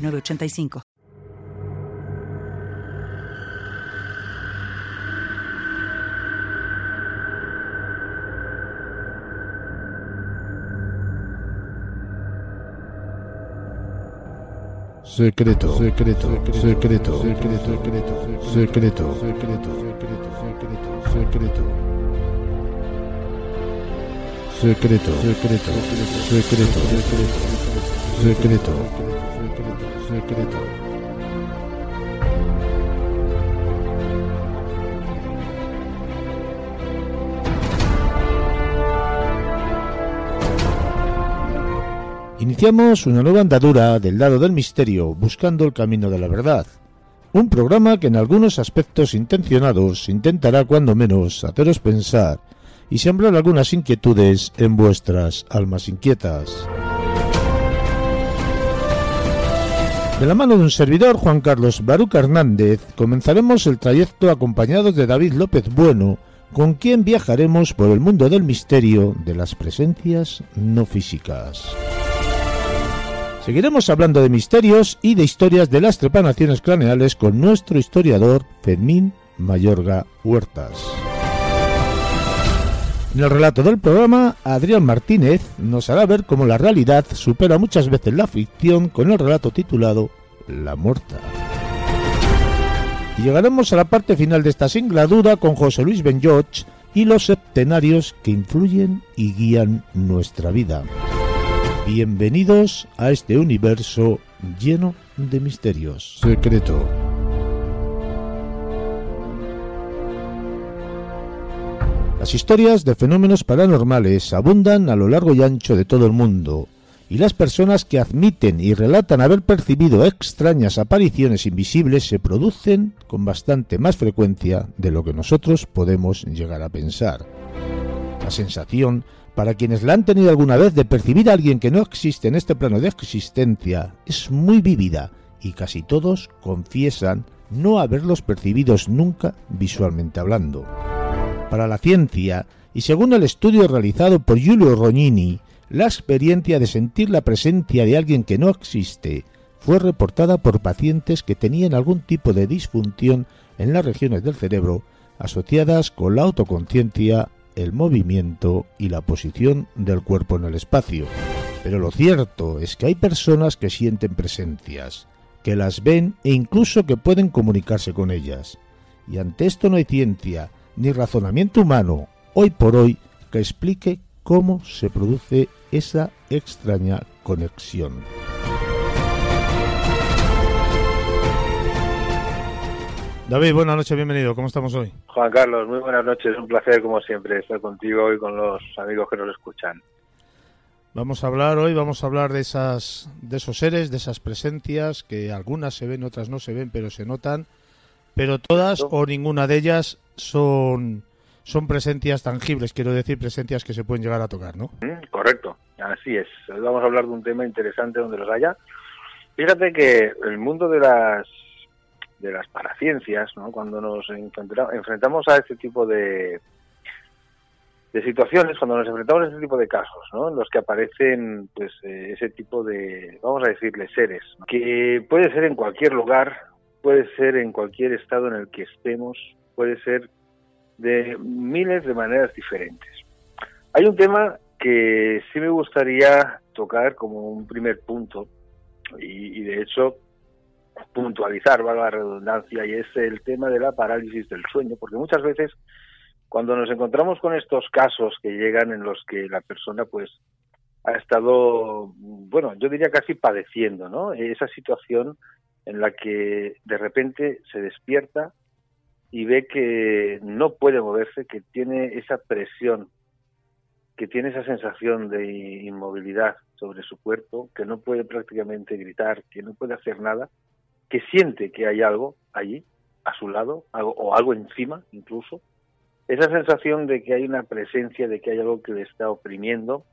985. Secreto, secreto, secreto, secreto, secreto, secreto, secreto, secreto, secreto. Secreto, secreto, secreto, secreto, secreto. Iniciamos una nueva andadura del lado del misterio, buscando el camino de la verdad. Un programa que en algunos aspectos intencionados intentará cuando menos haceros pensar y sembrar algunas inquietudes en vuestras almas inquietas. De la mano de un servidor, Juan Carlos Baruca Hernández, comenzaremos el trayecto acompañados de David López Bueno, con quien viajaremos por el mundo del misterio de las presencias no físicas. Seguiremos hablando de misterios y de historias de las trepanaciones craneales con nuestro historiador Fermín Mayorga Huertas. En el relato del programa, Adrián Martínez nos hará ver cómo la realidad supera muchas veces la ficción con el relato titulado La Muerta. Llegaremos a la parte final de esta singladura con José Luis Benjoch y los septenarios que influyen y guían nuestra vida. Bienvenidos a este universo lleno de misterios. Secreto. Las historias de fenómenos paranormales abundan a lo largo y ancho de todo el mundo, y las personas que admiten y relatan haber percibido extrañas apariciones invisibles se producen con bastante más frecuencia de lo que nosotros podemos llegar a pensar. La sensación, para quienes la han tenido alguna vez de percibir a alguien que no existe en este plano de existencia, es muy vívida y casi todos confiesan no haberlos percibidos nunca visualmente hablando para la ciencia y según el estudio realizado por Giulio Rognini, la experiencia de sentir la presencia de alguien que no existe fue reportada por pacientes que tenían algún tipo de disfunción en las regiones del cerebro asociadas con la autoconciencia, el movimiento y la posición del cuerpo en el espacio. Pero lo cierto es que hay personas que sienten presencias, que las ven e incluso que pueden comunicarse con ellas. Y ante esto no hay ciencia, ni razonamiento humano hoy por hoy que explique cómo se produce esa extraña conexión. David, buenas noches, bienvenido. ¿Cómo estamos hoy? Juan Carlos, muy buenas noches. Un placer, como siempre, estar contigo y con los amigos que nos escuchan. Vamos a hablar hoy, vamos a hablar de esas, de esos seres, de esas presencias que algunas se ven, otras no se ven, pero se notan pero todas o ninguna de ellas son, son presencias tangibles, quiero decir, presencias que se pueden llegar a tocar, ¿no? Mm, correcto, así es. Hoy vamos a hablar de un tema interesante donde los haya. Fíjate que el mundo de las de las paraciencias, ¿no? cuando nos enfrentamos a este tipo de, de situaciones, cuando nos enfrentamos a este tipo de casos, ¿no? en los que aparecen pues eh, ese tipo de, vamos a decirle, seres, que puede ser en cualquier lugar, puede ser en cualquier estado en el que estemos, puede ser de miles de maneras diferentes. Hay un tema que sí me gustaría tocar como un primer punto y, de hecho puntualizar, valga la redundancia, y es el tema de la parálisis del sueño, porque muchas veces cuando nos encontramos con estos casos que llegan en los que la persona pues ha estado, bueno, yo diría casi padeciendo, ¿no? Esa situación en la que de repente se despierta y ve que no puede moverse, que tiene esa presión que tiene esa sensación de inmovilidad sobre su cuerpo, que no puede prácticamente gritar, que no puede hacer nada, que siente que hay algo allí, a su lado, o algo encima incluso, esa sensación de que hay una presencia, de que hay algo que le está oprimiendo,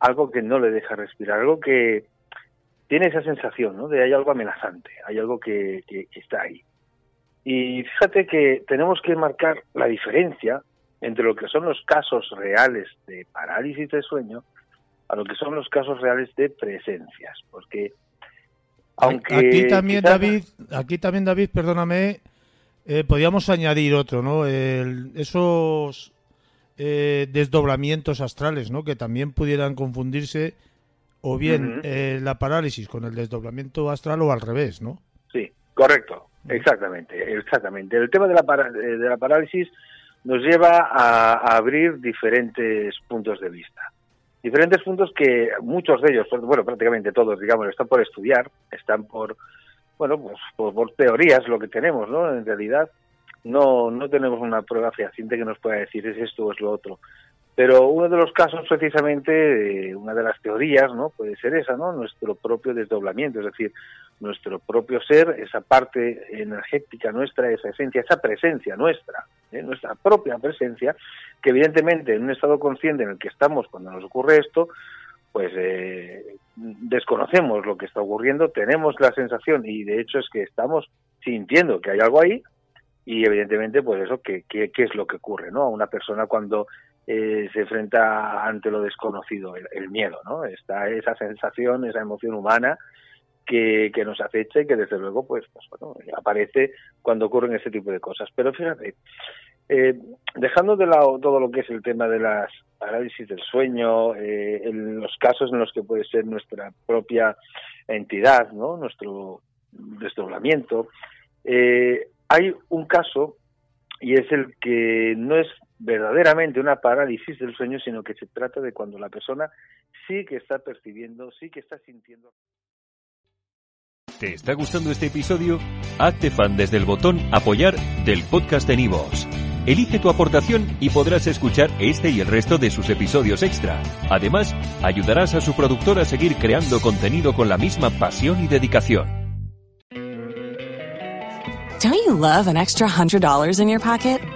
algo que no le deja respirar, algo que tiene esa sensación, ¿no? De hay algo amenazante, hay algo que, que está ahí. Y fíjate que tenemos que marcar la diferencia entre lo que son los casos reales de parálisis de sueño a lo que son los casos reales de presencias, porque aunque aquí también David, aquí también David, perdóname, eh, podríamos añadir otro, ¿no? esos eh, desdoblamientos astrales, ¿no? Que también pudieran confundirse o bien eh, la parálisis con el desdoblamiento astral o al revés, ¿no? Sí, correcto, exactamente, exactamente. El tema de la, de la parálisis nos lleva a, abrir diferentes puntos de vista. Diferentes puntos que muchos de ellos, bueno, prácticamente todos, digamos, están por estudiar, están por, bueno, pues por, teorías lo que tenemos, ¿no? En realidad no, no tenemos una prueba fehaciente que nos pueda decir es esto o es lo otro. Pero uno de los casos, precisamente, una de las teorías, ¿no? Puede ser esa, ¿no? Nuestro propio desdoblamiento, es decir, nuestro propio ser, esa parte energética nuestra, esa esencia, esa presencia nuestra, ¿eh? nuestra propia presencia, que evidentemente en un estado consciente en el que estamos cuando nos ocurre esto, pues eh, desconocemos lo que está ocurriendo, tenemos la sensación y de hecho es que estamos sintiendo que hay algo ahí y evidentemente pues eso, ¿qué, qué, es lo que ocurre? ¿no? A una persona cuando eh, se enfrenta ante lo desconocido, el, miedo, ¿no? Está esa sensación, esa emoción humana que, que nos acecha y que desde luego pues, pues bueno, aparece cuando ocurren ese tipo de cosas. Pero fíjate, eh, dejando de lado todo lo que es el tema de las parálisis del sueño, eh, en los casos en los que puede ser nuestra propia entidad, ¿no? nuestro desdoblamiento, eh, hay un caso y es el que no es verdaderamente una parálisis del sueño, sino que se trata de cuando la persona sí que está percibiendo, sí que está sintiendo. ¿Te está gustando este episodio? Hazte fan desde el botón Apoyar del podcast de Nivos. Elige tu aportación y podrás escuchar este y el resto de sus episodios extra. Además, ayudarás a su productor a seguir creando contenido con la misma pasión y dedicación. Don't you love an extra $100 in your pocket?